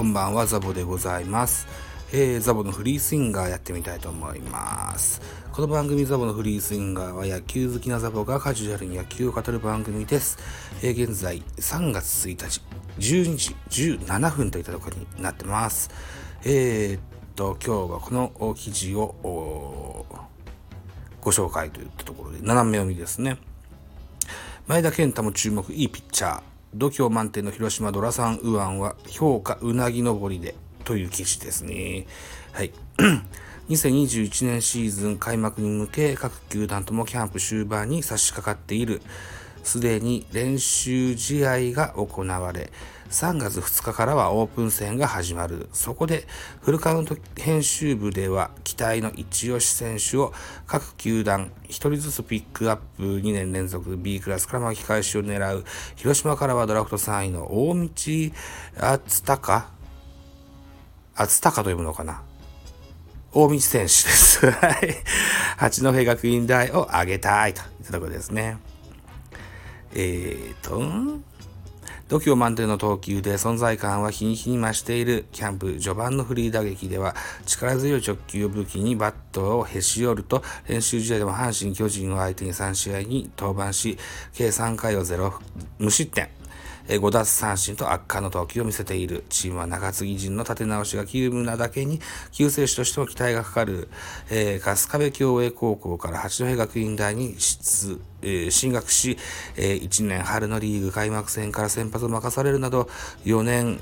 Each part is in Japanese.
こんばんは、ザボでございます。えー、ザボのフリースインガーやってみたいと思います。この番組ザボのフリースインガーは野球好きなザボがカジュアルに野球を語る番組です。えー、現在3月1日、12時17分といったところになってます。えー、っと、今日はこの記事をご紹介といったところで、斜め読みですね。前田健太も注目いいピッチャー。度胸満点の広島ドラサンウアンは評価うなぎ登りでという記事ですね。はい。2021年シーズン開幕に向け各球団ともキャンプ終盤に差し掛かっている。すでに練習試合が行われ、3月2日からはオープン戦が始まる。そこで、フルカウント編集部では、期待の一押し選手を各球団1人ずつピックアップ2年連続 B クラスから巻き返しを狙う。広島からはドラフト3位の大道敦隆敦隆と読むのかな？大道選手です。はい。八戸学院大を上げたいといったところですね。えーと、度胸満点の投球で存在感は日に日に増している。キャンプ序盤のフリー打撃では力強い直球を武器にバットをへし折ると練習試合でも阪神巨人を相手に3試合に登板し計3回を0無失点。5奪三振と圧巻の投球を見せている。チームは中継ぎ陣の立て直しが急務なだけに、救世主としても期待がかかる、えー、春日部共栄高校から八戸学院大に出、えー、進学し、えー、1年春のリーグ開幕戦から先発を任されるなど、4年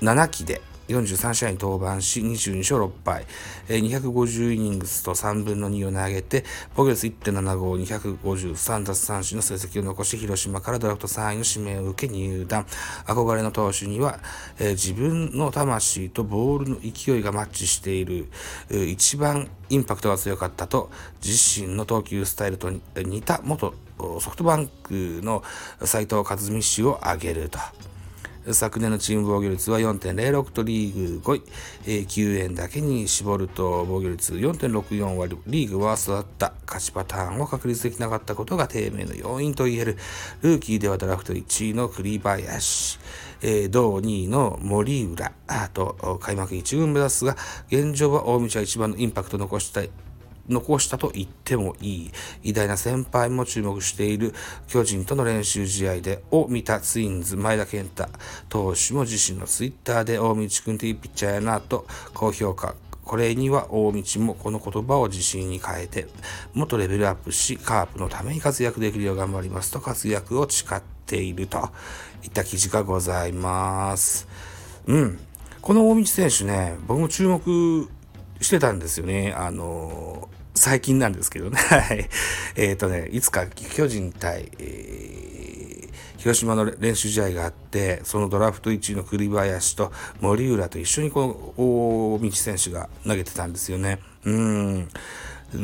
7期で、43試合に登板し、22勝6敗、えー、250イニングスと3分の2を投げて、防御率1.75、253奪三振の成績を残し、広島からドラフト3位の指名を受け入団。憧れの投手には、えー、自分の魂とボールの勢いがマッチしている、えー、一番インパクトが強かったと、自身の投球スタイルと似た元ソフトバンクの斉藤和美氏を挙げると。昨年のチーム防御率は4.06とリーグ5位、えー、9円だけに絞ると防御率4.64はリーグワーストだった。勝ちパターンを確立できなかったことが低迷の要因と言える。ルーキーではドラフト1位の栗林、えー、同2位の森浦。と開幕1軍目指すが現状は大道は一番のインパクト残したい。残したと言ってもいい偉大な先輩も注目している巨人との練習試合でを見たツインズ前田健太投手も自身のツイッターで大道君っていいピッチャーやなと高評価これには大道もこの言葉を自信に変えてもっとレベルアップしカープのために活躍できるよう頑張りますと活躍を誓っているといった記事がございます。うん。この大道選手ね、僕も注目してたんですよね。あの最近なんですけどね。はい。えっ、ー、とね、いつか巨人対、えー、広島の練習試合があって、そのドラフト1位の栗林と森浦と一緒にこの大道選手が投げてたんですよね。うん。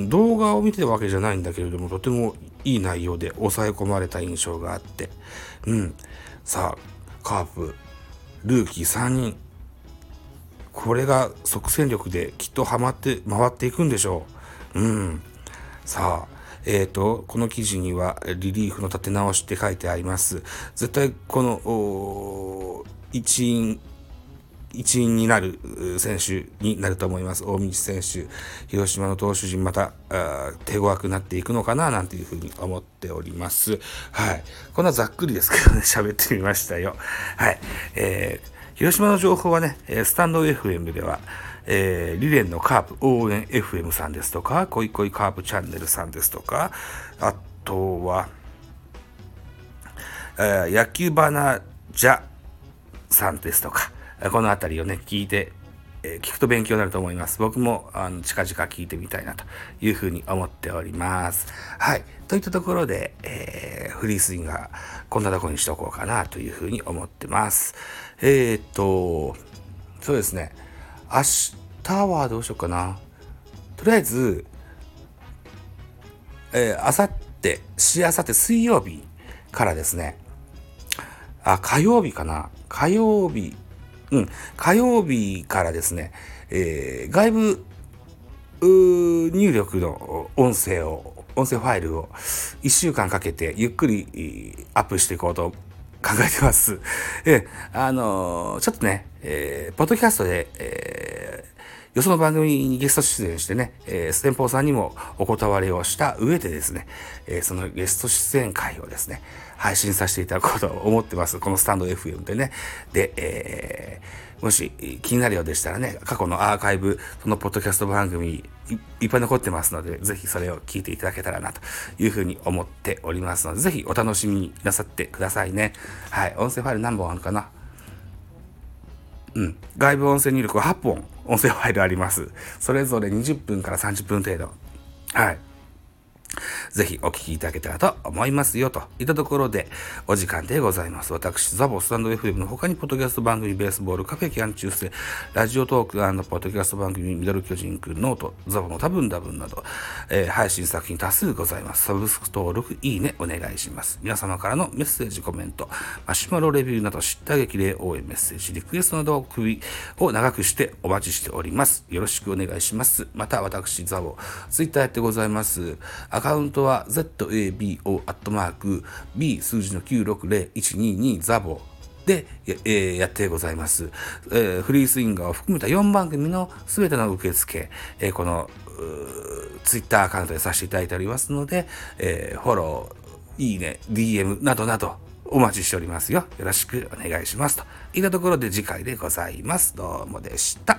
動画を見てたわけじゃないんだけれども、とてもいい内容で抑え込まれた印象があって。うん。さあ、カープ、ルーキー3人、これが即戦力できっとはまって回っていくんでしょう。うん。さあ、えっ、ー、と、この記事にはリリーフの立て直しって書いてあります。絶対この、一員、一員になる選手になると思います。大道選手、広島の投手陣また手強くなっていくのかななんていうふうに思っております。はい。こんなざっくりですけどね、喋ってみましたよ。はい。えー広島の情報はね、スタンド FM では、えー、リレンのカープ応援 FM さんですとか、恋恋カープチャンネルさんですとか、あとは、えー、野球バナジャさんですとか、この辺りをね、聞いて、えー、聞くと勉強になると思います。僕も、あの、近々聞いてみたいなというふうに思っております。はい。といったところで、えー、フリースインガー、こんなとこにしとこうかなというふうに思ってます。えー、っと、そうですね。明日はどうしようかな。とりあえず、えー、あさって、しあさって水曜日からですね、あ、火曜日かな。火曜日、うん、火曜日からですね、えー、外部入力の音声を、音声ファイルを一週間かけてゆっくりアップしていこうと考えてます。えあのー、ちょっとね、えー、ポッドキャストで、えー、よその番組にゲスト出演してね、えー、ステンポーさんにもお断りをした上でですね、えー、そのゲスト出演会をですね、配信させていただこうと思ってます。このスタンド FM でね。で、えー、もし気になるようでしたらね、過去のアーカイブ、そのポッドキャスト番組いっぱい残ってますので、ぜひそれを聞いていただけたらなというふうに思っておりますので、ぜひお楽しみになさってくださいね。はい。音声ファイル何本あるかな？うん。外部音声入力8本音声ファイルあります。それぞれ20分から30分程度。はい。ぜひお聞きいただけたらと思いますよといったところでお時間でございます。私、ザボスタンド FM の他にポッドキャスト番組ベースボールカフェキャン中世ラジオトークポッドキャスト番組ミドル巨人くんノートザボの多分多分など、えー、配信作品多数ございます。サブスク登録、いいねお願いします。皆様からのメッセージ、コメント、マシュマロレビューなど知った激励応援メッセージ、リクエストなどを首を長くしてお待ちしております。よろしくお願いします。また私、ザボ、ツイッターやってございます。アカウントトマーク B 数字の960122ザボで、えー、やってございます、えー、フリースインガーを含めた4番組のすべての受付、えー、このツイッターアカウントでさせていただいておりますので、えー、フォロー、いいね、DM などなどお待ちしておりますよ。よろしくお願いします。といったところで次回でございます。どうもでした。